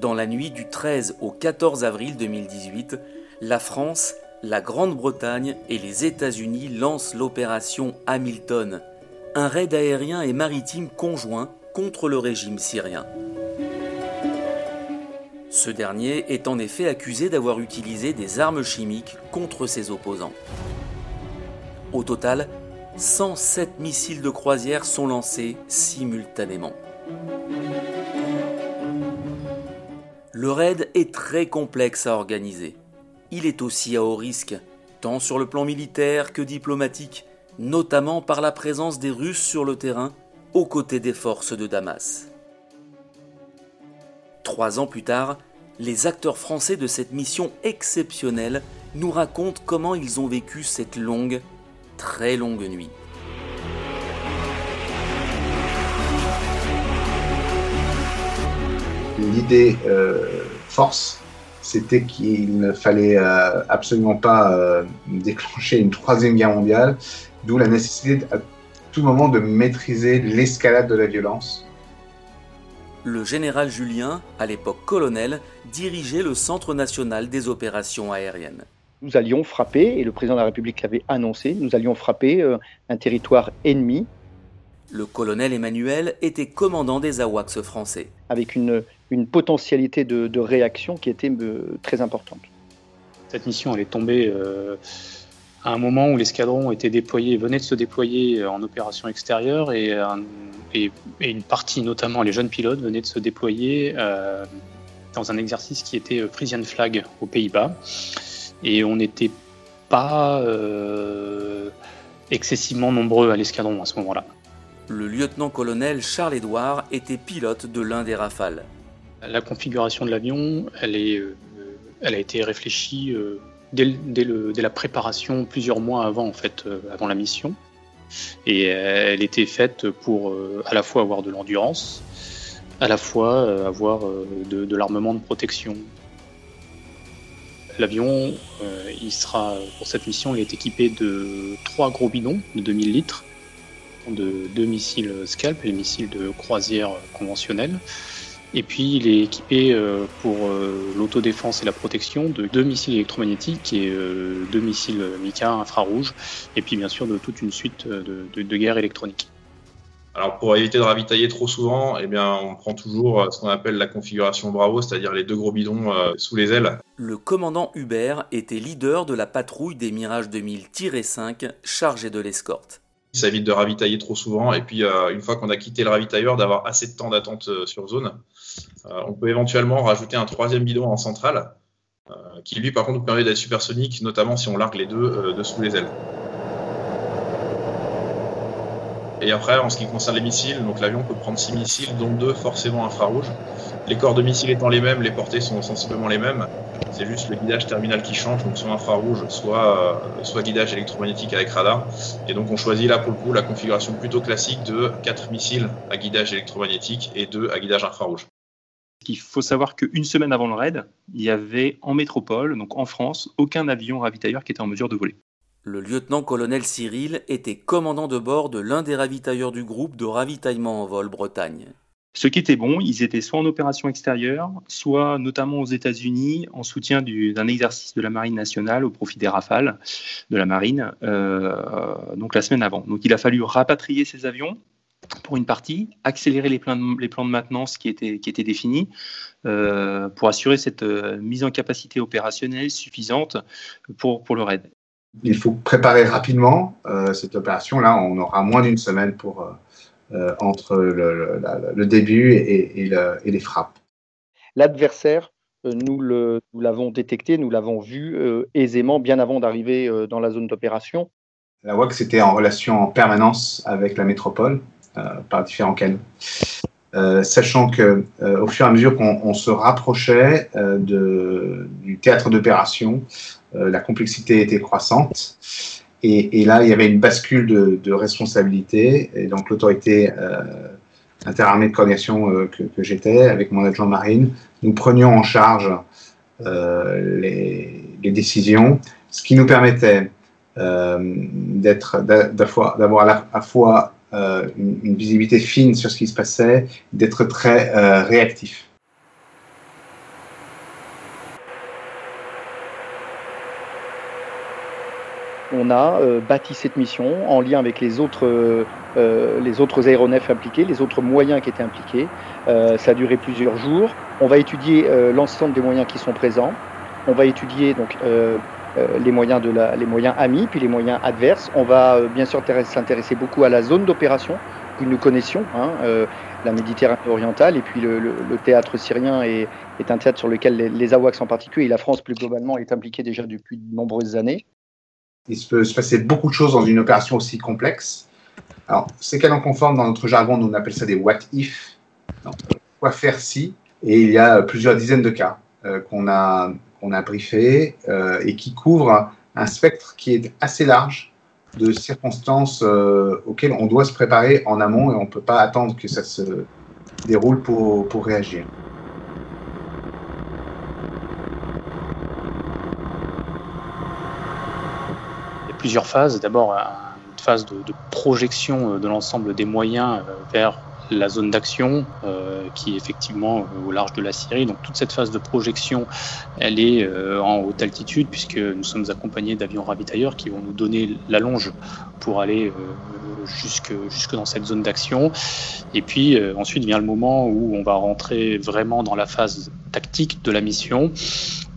Dans la nuit du 13 au 14 avril 2018, la France, la Grande-Bretagne et les États-Unis lancent l'opération Hamilton, un raid aérien et maritime conjoint contre le régime syrien. Ce dernier est en effet accusé d'avoir utilisé des armes chimiques contre ses opposants. Au total, 107 missiles de croisière sont lancés simultanément. Le raid est très complexe à organiser. Il est aussi à haut risque, tant sur le plan militaire que diplomatique, notamment par la présence des Russes sur le terrain aux côtés des forces de Damas. Trois ans plus tard, les acteurs français de cette mission exceptionnelle nous racontent comment ils ont vécu cette longue, très longue nuit. L'idée euh, force, c'était qu'il ne fallait euh, absolument pas euh, déclencher une troisième guerre mondiale, d'où la nécessité à tout moment de maîtriser l'escalade de la violence. Le général Julien, à l'époque colonel, dirigeait le Centre national des opérations aériennes. Nous allions frapper, et le président de la République l'avait annoncé, nous allions frapper un territoire ennemi. Le colonel Emmanuel était commandant des AWACS français. Avec une, une potentialité de, réaction qui était euh, très importante. Cette mission, elle est tombée euh, à un moment où l'escadron était déployé, venait de se déployer en opération extérieure et, et, une partie, notamment les jeunes pilotes, venaient de se déployer euh, dans un exercice qui était Frisian Flag aux Pays-Bas. Et on n'était pas excessivement nombreux à l'escadron à ce moment-là. Le lieutenant-colonel Charles-Édouard était pilote de l'un des Rafales. La configuration de l'avion, elle, euh, a été réfléchie euh, dès, la préparation, plusieurs mois avant, euh, la mission. Et elle était faite pour à la fois avoir de l'endurance, à la fois avoir de, l'armement de protection. L'avion, il sera pour cette mission, il est équipé de trois gros bidons de 2000 litres, de deux missiles Scalp, les missiles de croisière conventionnels, et puis il est équipé euh, pour euh, l'autodéfense et la protection de deux missiles électromagnétiques et euh, deux missiles Mika infrarouges, et puis bien sûr de toute une suite de, de, guerres électroniques. Alors pour éviter de ravitailler trop souvent, eh bien, on prend toujours ce qu'on appelle la configuration Bravo, c'est-à-dire les deux gros bidons sous les ailes. Le commandant Hubert était leader de la patrouille des Mirage 2000-5 chargée de l'escorte. Ça évite de ravitailler trop souvent. Et puis, euh, une fois qu'on a quitté le ravitailleur, d'avoir assez de temps d'attente euh, sur zone. Euh, on peut éventuellement rajouter un troisième bidon en centrale, qui lui, par contre, nous permet d'être supersonique, notamment si on largue les deux dessous les ailes. Et après, en ce qui concerne les missiles, donc l'avion peut prendre six missiles, dont deux forcément infrarouges. Les corps de missiles étant les mêmes, les portées sont sensiblement les mêmes. C'est juste le guidage terminal qui change, donc soit infrarouge, soit, euh, soit guidage électromagnétique avec radar. Et donc on choisit là pour le coup la configuration plutôt classique de 4 missiles à guidage électromagnétique et 2 à guidage infrarouge. Il faut savoir qu'une semaine avant le raid, il y avait en métropole, donc en France, aucun avion ravitailleur qui était en mesure de voler. Le lieutenant-colonel Cyril était commandant de bord de l'un des ravitailleurs du groupe de ravitaillement en vol Bretagne. Ce qui était bon, ils étaient soit en opération extérieure, soit notamment aux États-Unis en soutien d'un exercice de la Marine nationale au profit des rafales de la Marine, euh, donc la semaine avant. Donc il a fallu rapatrier ces avions pour une partie, accélérer les plans de, maintenance qui étaient, qui étaient définis euh, pour assurer cette euh, mise en capacité opérationnelle suffisante pour, pour le raid. Il faut préparer rapidement cette opération. Là, on aura moins d'une semaine pour euh, entre le, début et, les frappes. L'adversaire, euh, nous l'avons détecté, nous l'avons vu euh, aisément bien avant d'arriver dans la zone d'opération. La WAC était en relation en permanence avec la métropole par différents canaux. sachant que au fur et à mesure qu'on se rapprochait du théâtre d'opération, la complexité était croissante et, là, il y avait une bascule de, responsabilité. Et donc, l'autorité euh, interarmée de coordination euh, que, j'étais, avec mon adjoint marine, nous prenions en charge euh, les, décisions, ce qui nous permettait euh, d'être, d'avoir à la fois une, une, visibilité fine sur ce qui se passait, d'être très réactif. On a bâti cette mission en lien avec les autres, les autres aéronefs impliqués, les autres moyens qui étaient impliqués. ça a duré plusieurs jours. On va étudier l'ensemble des moyens qui sont présents. On va étudier donc les moyens de la, les moyens amis, puis les moyens adverses. On va bien sûr s'intéresser beaucoup à la zone d'opération que nous connaissions. Hein, la Méditerranée orientale. Et puis le, théâtre syrien est, un théâtre sur lequel les, AWACS en particulier et la France plus globalement est impliquée déjà depuis de nombreuses années. Il peut se passer beaucoup de choses dans une opération aussi complexe. Alors, ces canons conformes, dans notre jargon, nous on appelle ça des what if. quoi faire si? Et il y a plusieurs dizaines de cas euh, qu'on a, a briefés euh, et qui couvrent un spectre qui est assez large de circonstances euh, auxquelles on doit se préparer en amont et on ne peut pas attendre que ça se déroule pour, pour réagir. Il y a plusieurs phases. D'abord, une phase de, projection de l'ensemble des moyens euh, vers la zone d'action euh, qui est effectivement euh, au large de la Syrie. Donc toute cette phase de projection, elle est euh, en haute altitude puisque nous sommes accompagnés d'avions ravitailleurs qui vont nous donner la longe pour aller jusque, jusque dans cette zone d'action. Et puis ensuite vient le moment où on va rentrer vraiment dans la phase tactique de la mission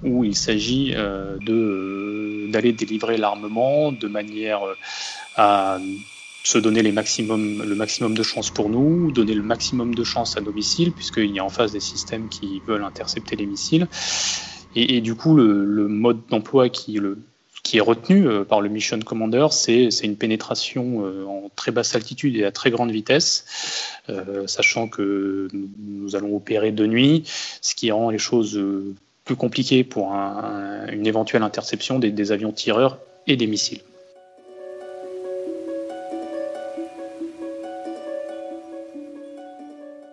où il s'agit de d'aller délivrer l'armement de manière à se donner les maximum, le maximum de chances pour nous, donner le maximum de chances à nos missiles, puisqu'il y a en face des systèmes qui veulent intercepter les missiles. Et, du coup, le, mode d'emploi qui, qui est retenu euh, par le Mission Commander, c'est une pénétration euh, en très basse altitude et à très grande vitesse, euh, sachant que nous, allons opérer de nuit, ce qui rend les choses plus compliquées pour une éventuelle interception des avions tireurs et des missiles.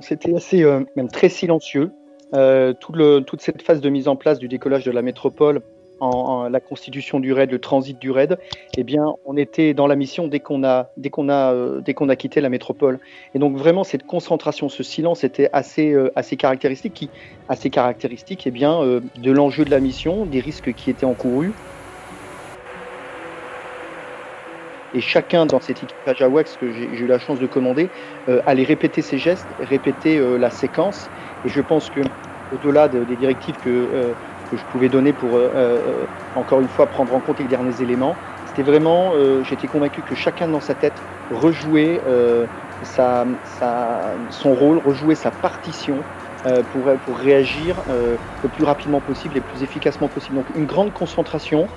c'était assez, même très silencieux. Toute cette phase de mise en place du décollage de la métropole, la constitution du raid, le transit du raid, eh bien, on était dans la mission dès qu'on a, euh, quitté la métropole. Et donc vraiment cette concentration, ce silence était assez, assez caractéristique, assez caractéristique, eh bien, de l'enjeu de la mission, des risques qui étaient encourus, et chacun dans cette équipage AWACS que j'ai eu la chance de commander euh, allait répéter ses gestes, répéter euh, la séquence. Et je pense que au-delà des directives que, euh, que, je pouvais donner pour encore une fois prendre en compte les derniers éléments, c'était vraiment, j'étais convaincu que chacun dans sa tête rejouait sa, son rôle, rejouait sa partition. pour, pour réagir le plus rapidement possible et le plus efficacement possible. Donc une grande concentration,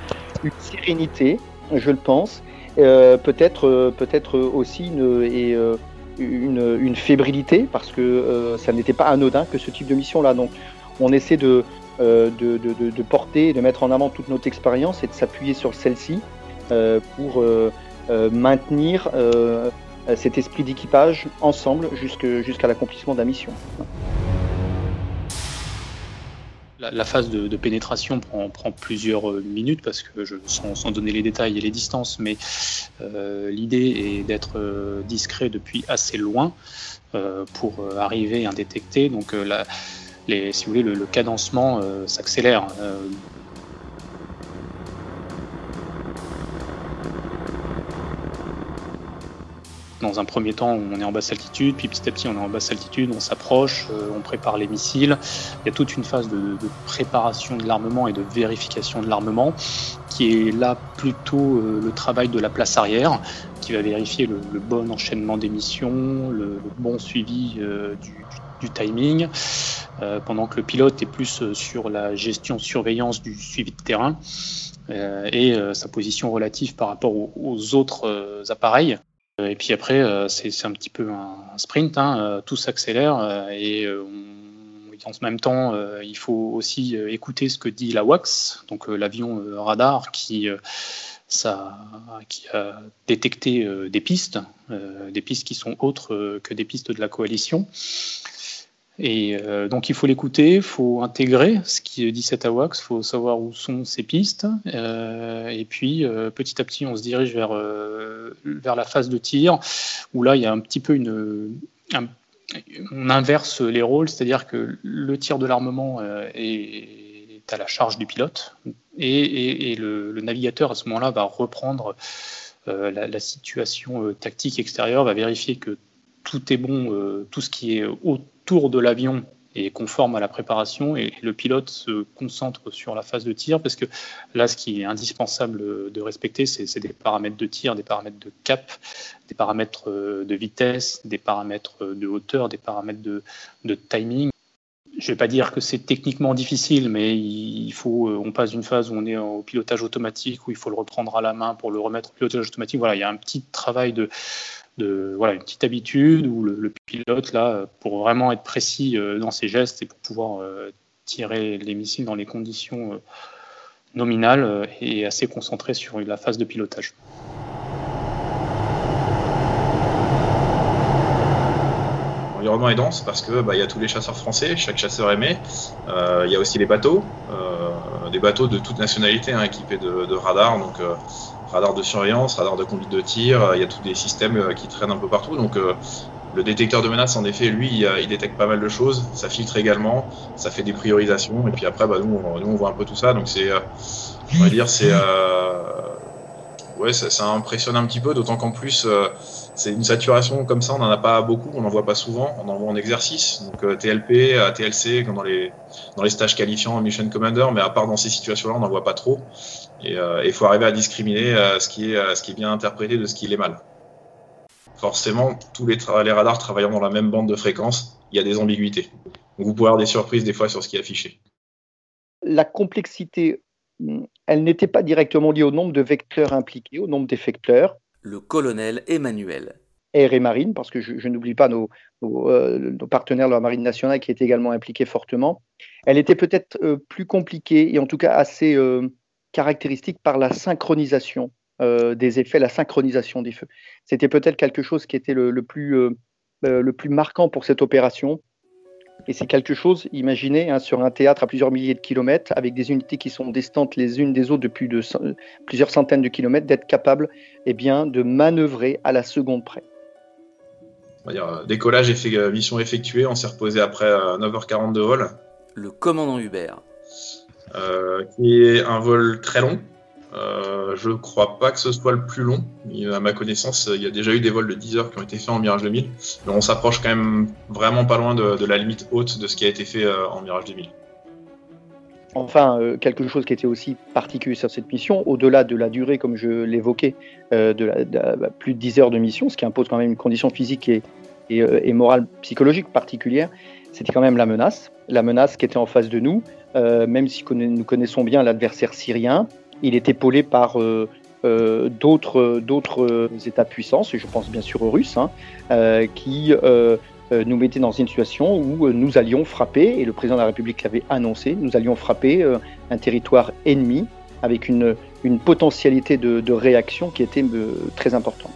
une sérénité, je le pense, euh, peut-être euh, peut-être aussi une, et, euh, une, une, fébrilité parce que ça n'était pas anodin que ce type de mission là. Donc on essaie de, de, de, porter et de mettre en avant toute notre expérience et de s'appuyer sur celle-ci pour maintenir cet esprit d'équipage ensemble jusqu'à l'accomplissement de la mission la, phase de, pénétration prend, plusieurs euh, minutes parce que sans, donner les détails et les distances, mais euh, l'idée est d'être euh, discret depuis assez loin pour arriver indétecté. Donc, si vous voulez, le, cadencement s'accélère. Dans un premier temps, on est en basse altitude, puis petit à petit, on est en basse altitude, on s'approche, euh, on prépare les missiles. Il y a toute une phase de, préparation de l'armement et de vérification de l'armement, qui est là plutôt euh, le travail de la place arrière, qui va vérifier le, bon enchaînement des missions, le, bon suivi euh, du, timing, pendant que le pilote est plus sur la gestion, surveillance du suivi de terrain. et sa position relative par rapport aux autres appareils. Euh, et puis après, euh, c'est un petit peu un sprint, hein, euh, tout s'accélère et en même temps, il faut aussi écouter ce que dit la WAX, donc l'avion radar qui a détecté des pistes, des pistes qui sont autres que des pistes de la coalition. Et euh, donc il faut l'écouter, il faut intégrer ce qui dit cet AWACS, il faut savoir où sont ces pistes. Euh, et puis euh, petit à petit, on se dirige vers, vers la phase de tir, où là, il y a un petit peu une... on inverse les rôles, c'est-à-dire que le tir de l'armement est à la charge du pilote, et, le, navigateur à ce moment-là va reprendre la, situation tactique extérieure, va vérifier que tout est bon, tout ce qui est autour de l'avion est conforme à la préparation et le pilote se concentre sur la phase de tir parce que là, ce qui est indispensable de respecter, c'est des paramètres de tir, des paramètres de cap, des paramètres de vitesse, des paramètres de hauteur, des paramètres de, timing. Je ne vais pas dire que c'est techniquement difficile, mais il faut, on passe d'une phase où on est au pilotage automatique, où il faut le reprendre à la main pour le remettre au pilotage automatique. Voilà, il y a un petit travail de, une petite habitude où le, pilote, là, pour vraiment être précis euh, dans ses gestes et pour pouvoir euh, tirer les missiles dans les conditions euh, nominales, est assez concentré sur la phase de pilotage. L'environnement est dense parce que bah, y a tous les chasseurs français, chaque chasseur aimé. Il y a aussi les bateaux, des bateaux de toute nationalité hein, équipés de, de radars. Donc radar de surveillance, radar de conduite de tir, euh, il y a tous des systèmes euh, qui traînent un peu partout. Donc euh, le détecteur de menaces, en effet, lui, il, détecte pas mal de choses. Ça filtre également, ça fait des priorisations. Et puis après, bah, nous, on, voit un peu tout ça. Donc c'est, on va dire, c'est, ouais, ça, impressionne un petit peu. D'autant qu'en plus, c'est une saturation comme ça. On n'en a pas beaucoup, on n'en voit pas souvent. On en voit en exercice. Donc TLP, TLC, comme dans les dans les stages qualifiants en Mission Commander. Mais à part dans ces situations-là, on n'en voit pas trop. Et euh, il faut arriver à discriminer euh, ce, qui est, euh, ce qui est bien interprété de ce qui est mal. Forcément, tous les, les radars travaillant dans la même bande de fréquence, il y a des ambiguïtés. Donc vous pouvez avoir des surprises des fois sur ce qui est affiché. La complexité, elle n'était pas directement liée au nombre de vecteurs impliqués, au nombre d'effecteurs. Le colonel Emmanuel. Air et Marine, parce que je, n'oublie pas nos, nos, partenaires de la Marine nationale qui étaient également impliqués fortement. Elle était peut-être plus compliquée et en tout cas assez, caractéristique par la synchronisation euh, des effets, la synchronisation des feux. C'était peut-être quelque chose qui était le, plus, euh, euh, le plus marquant pour cette opération. Et c'est quelque chose, imaginez, hein, sur un théâtre à plusieurs milliers de kilomètres, avec des unités qui sont distantes les unes des autres depuis de, plusieurs centaines de kilomètres, d'être capable eh bien, de manœuvrer à la seconde près. On va dire, décollage et mission effectuée, on s'est reposé après 9h40 de vol. Le commandant Hubert. Euh, qui est un vol très long. Euh, je ne crois pas que ce soit le plus long. à ma connaissance, il y a déjà eu des vols de 10 heures qui ont été faits en Mirage 2000. Mais on s'approche quand même vraiment pas loin de, la limite haute de ce qui a été fait euh, en Mirage 2000. Enfin, quelque chose qui était aussi particulier sur cette mission, au-delà de la durée, comme je l'évoquais, de, bah, plus de 10 heures de mission, ce qui impose quand même une condition physique et, morale psychologique particulière, c'était quand même la menace. La menace qui était en face de nous, même si nous connaissons bien l'adversaire syrien, il est épaulé par euh, euh, d'autres États puissances, et je pense bien sûr aux Russes, hein, qui nous mettaient dans une situation où nous allions frapper, et le président de la République l'avait annoncé, nous allions frapper un territoire ennemi avec une, potentialité de, réaction qui était très importante.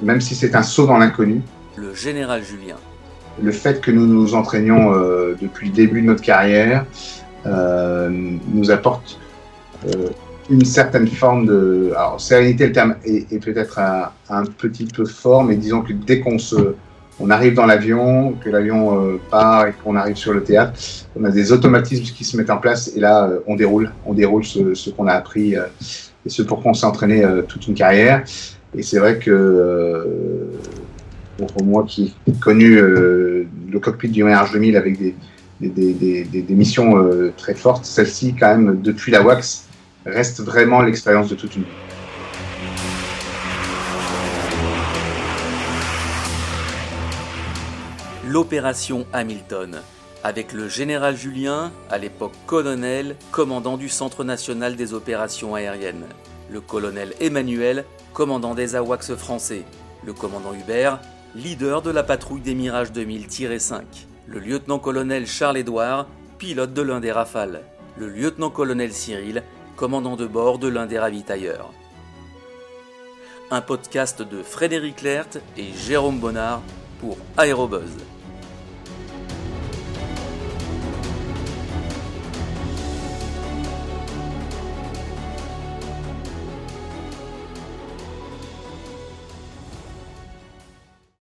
Même si c'est un saut dans l'inconnu. Le général Julien le fait que nous nous entraînions euh, depuis le début de notre carrière euh, nous apporte euh, une certaine forme de. Alors, sérénité, le terme est, peut-être un, petit peu fort, mais disons que dès qu'on se. On arrive dans l'avion, que l'avion part et qu'on arrive sur le théâtre, on a des automatismes qui se mettent en place et là, on déroule. On déroule ce, qu'on a appris et ce pour quoi on s'est entraîné toute une carrière. Et c'est vrai que pour moi qui ai connu euh, le cockpit du Mirage 2000 avec des, des, missions euh, très fortes, celle-ci, quand même, depuis la WAX, reste vraiment l'expérience de toute une vie. L'opération Hamilton, avec le général Julien, à l'époque colonel, commandant du Centre national des opérations aériennes, le colonel Emmanuel, commandant des AWACS français, le commandant Hubert, leader de la patrouille des Mirages 2000-5, le lieutenant-colonel Charles-Édouard, pilote de l'un des Rafales, le lieutenant-colonel Cyril, commandant de bord de l'un des ravitailleurs. Un podcast de Frédéric Lert et Jérôme Bonnard pour Aérobuzz.